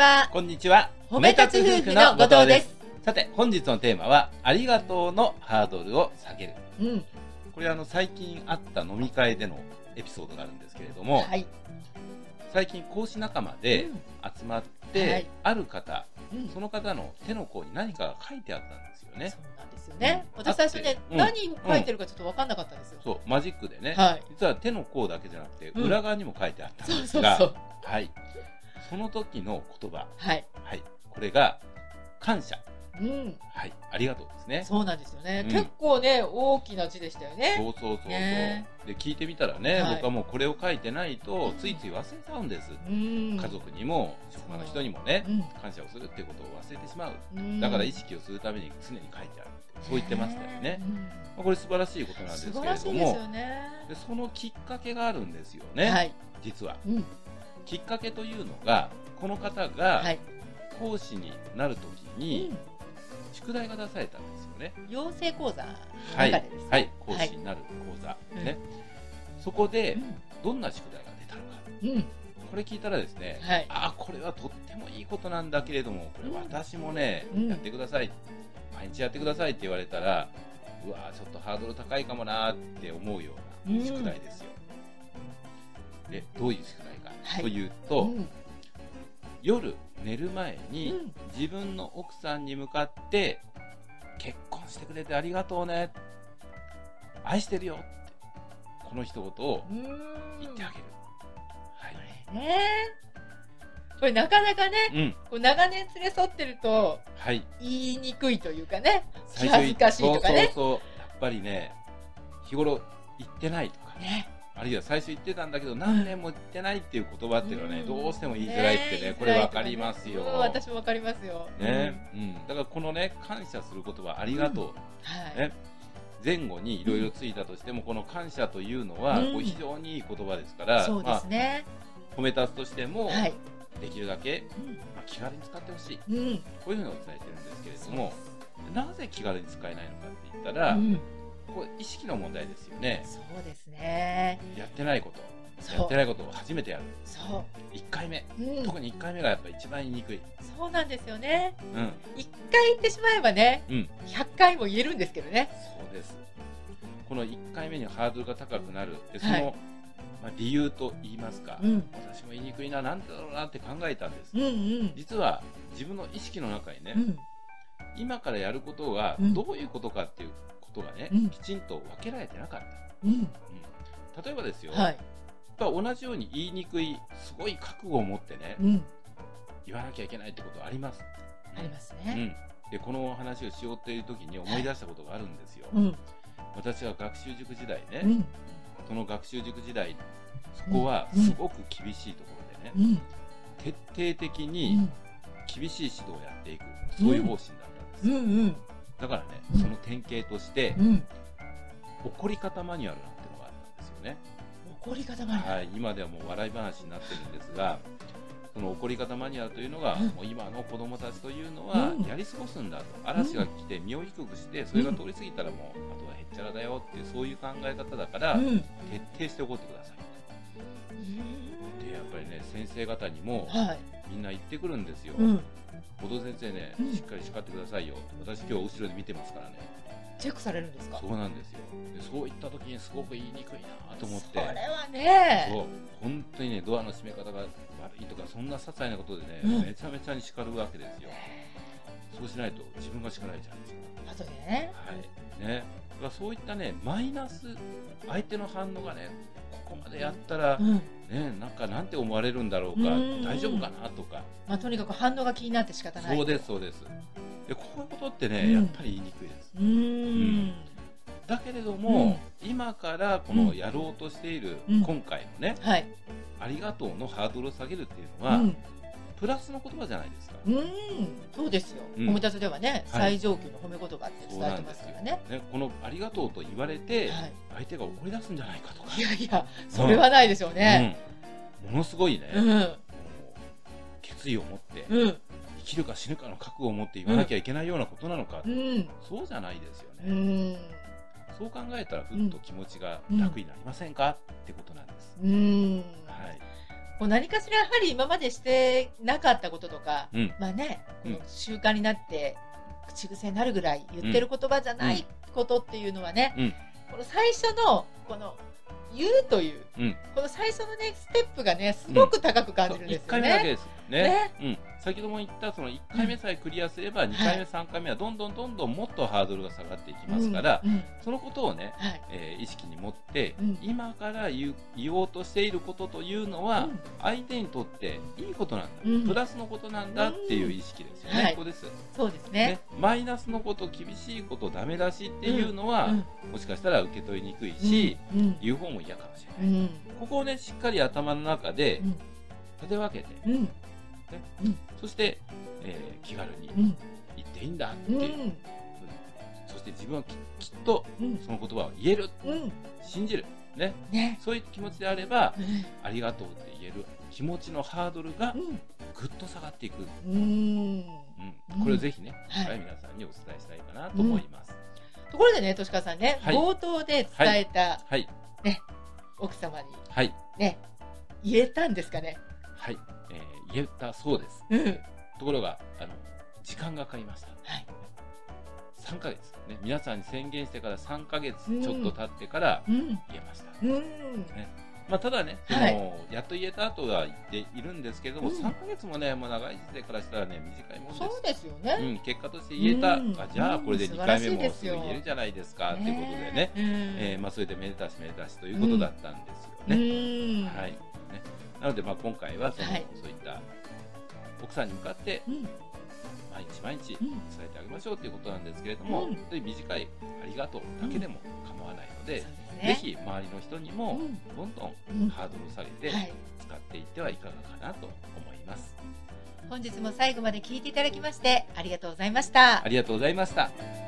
は。こんにちは。褒め立つ夫婦の後藤です。さて、本日のテーマは、ありがとうのハードルを下げる。うん。これあの、最近あった飲み会でのエピソードがあるんですけれども、はい。最近講師仲間でうん集まって、はいある方、うんその方の手の甲に何かが書いてあったんですよねそ。うなんですよね。うん私最初ね、うん何書いてるかちょっと分かんなかったんですよ。そう、マジックでね、はい。実は手の甲だけじゃなくて、うん裏側にも書いてあったんそうですが、そうそう。はい。その時の言葉、はい。はい。これが、感謝。うん。はい。ありがとうですね。そうなんですよね。うん結構ね、大きな字でしたよね。そうそうそうそう。ねで、聞いてみたらね、はい僕はもうこれを書いてないと、ついつい忘れちゃうんです。うん。家族にも、職場の人にもね、うん。感謝をするっていうことを忘れてしまう。うん。だから意識をするために常に書いてある。そう言ってましたよね。うん。まあこれ素晴らしいことなんです素けれども、よね。でそのきっかけがあるんですよね、はい。実は。うん。きっかけというのが、この方がはい。講師になるときうにん。宿題が出されたんですよね。養成講座のはい。はい、講師になる講座、うんね。そこでうんどんな宿題が出たのか。うん。これ聞いたらですね、はいああ、これはとってもいいことなんだけれども、これ私もね、うんやってください、毎日やってくださいって言われたら、うわーちょっとハードル高いかもなーって思うような宿題ですよ。で、どういう宿題か、はいというと、うん夜寝る前にうん自分の奥さんに向かって、結婚してくれてありがとうね、愛してるよって、この一言をうん言ってあげる。はい。ねこれなかなかね、うん。こう長年連れ添ってるとはい。言いにくいというかね、恥ずかしいとかね。そうそうそうやっぱりね日頃言ってないとか、ねあるいは最初言ってたんだけど何年も言ってないっていう言葉っていうのはね、うん。どうしても言いづらいってねねこれわかりますよ、うん私もわかりますよ。ね、うん、だからこのね感謝する言葉ありがとう、はい。ね。前後にいろいろついたとしてもこの感謝というのはうん。こう非常にいい言葉ですから、そうですね。まあ、褒め立つとしても、はい。できるだけ、まあ、気軽に使ってほしい。うん。うん。こういうふうにお伝えしてるんですけれどもなぜ気軽に使えないのかって言ったら、うんこれ意識の問題ですよねそうですね。やってないことやってないことを初めてやるそ1回目う。うん。特に1回目がやっぱ一番言いにくいそうなんですよね。うん一回言ってしまえばね、うん100回も言えるんですけどね。そうですこの1回目にハードルが高くなるでその、はいまあ、理由と言いますか、うん。私も言いにくいななんでだろうなって考えたんです、うんうん。実は自分の意識の中にね、うん。今からやることがうんどういうことかっていうことがね、うんきちんと分けられてなかった、うん。うん、例えばですよ、はい。やっぱ同じように言いにくいすごい覚悟を持ってねうん。言わなきゃいけないってことありますありますね。うん、でこの話をしようっていう時に思い出したことがあるんですよ、うん。私が学習塾時代ね、うん。その学習塾時代そこはうんすごく厳しいところでね、うん。徹底的うにん。厳しい指導をやっていくそういう方針だったんですよ、うん。うん。だからねうん。その典型としてうん。怒り方マニュアルなんてのがあったんですよね、怒り方まで。はい、今ではもう笑い話になってるんですがその怒り方マニュアルというのが、うん。もう今の子供たちというのはうん。やり過ごすんだと、嵐が来て身を低くしてそれが通り過ぎたらもう、あとはへっちゃらだよっていうそういう考え方だから、うん。徹底して怒ってください。でやっぱりね先生方にもはい。みんな言ってくるんですよ、うん。後藤先生ね、うん。しっかり叱ってくださいよ私今日後ろで見てますからね。チェックされるんですか？そうなんですよ。でそういった時にすごく言いにくいなと思って。それはね。そう。本当にねドアの閉め方が悪いとかそんな些細なことでね、うん。めちゃめちゃに叱るわけですよ。そうしないと自分が叱られちゃうんですか。あとでね。らはい。ね。だからそういったねマイナス相手の反応がねここまでやったら、うん。ねなんかなんて思われるんだろうかうん大丈夫かなとかまあとにかく反応が気になって仕方ない。そうですそうですでこういうことってね、うんやっぱり言いにくいですうーん。だけれども、今からこのやろうとしている、うん今回のねはい。ありがとうのハードルを下げるっていうのは、うん。プラスの言葉じゃないですか、うん。そうですよ。うん褒め立つではね、はい最上級の褒め言葉って伝えてますからね。ね、このありがとうと言われて、はい。相手が怒り出すんじゃないかとかいやいや、それはないでしょうね。うんものすごいね、うん。決意を持って、うん。生きるか死ぬかの覚悟を持って言わなきゃいけないようなことなのか、うん。そうじゃないですようね、ん。そう考えたらふっと気持ちが楽になりませんか、ってことなんです、うん。はいこう何かしらやはり今までしてなかったこととか、うん。まあね、習慣になって口癖になるぐらい言ってる言葉じゃないことっていうのはね、うん。この最初のこの言うという、うん。この最初のねステップがねすごく高く感じるんです1回よね。ね。うん、先ほども言ったその1回目さえクリアすれば2回目、3回目はどんどんどんどんもっとハードルが下がっていきますから、そのことをね、はい。えー意識に持って、うん。今から言おうとしていることというのは、うん。相手にとっていいことなんだ、うん。プラスのことなんだっていう意識ですよね、ここです、そうですね。ね。マイナスのこと厳しいことダメ出しっていうのは、うん。もしかしたら受け取りにくいし、うん。言う方も嫌かもしれない、うん。ここをねしっかり頭の中でうん。立て分けて、うん。そして、えー気軽にうん。言っていいんだって。ういう、ん。そして自分はききっとうん。その言葉を言えるうん。信じる。ね。ね。そういう気持ちであればうん。ありがとうって言える気持ちのハードルがうん。ぐっと下がっていく、うん。これをぜひね、はい。はい、皆さんにお伝えしたいかなと思います、ところでね、としかさんね、はい。冒頭で伝えたはい。奥様にはい。ね、言えたんですかね？はい、えー言えたそうですうん。ところがあの時間がかかりましたはい。3ヶ月ね皆さんに宣言してから3ヶ月うんちょっと経ってからうん。言えました、うん。まあ、ただね、そのはいやっと言えた後は言っているんですけども、うん3ヶ月もね、もう長い時代からしたらね、短いもんです。そうですようね。ん、結果として言えた、うんあじゃあこれで2うん回目もすぐ言えるじゃないですか、っていうことでね、うん。えーまあ、それでめでたしめでたしということだったんですよね。うん。はいね、なので、まあ、今回はその、はいそういった奥さんに向かってうん。毎日毎日うん伝えてあげましょうということなんですけれども、うん短いありがとうだけでも構わないので、そうですぜね。ひ周りの人にもうんどんどんうんハードルを下げてはい。使っていってはいかがかなと思います。本日も最後まで聞いていただきましてありがとうございましたあ。りがとうございました。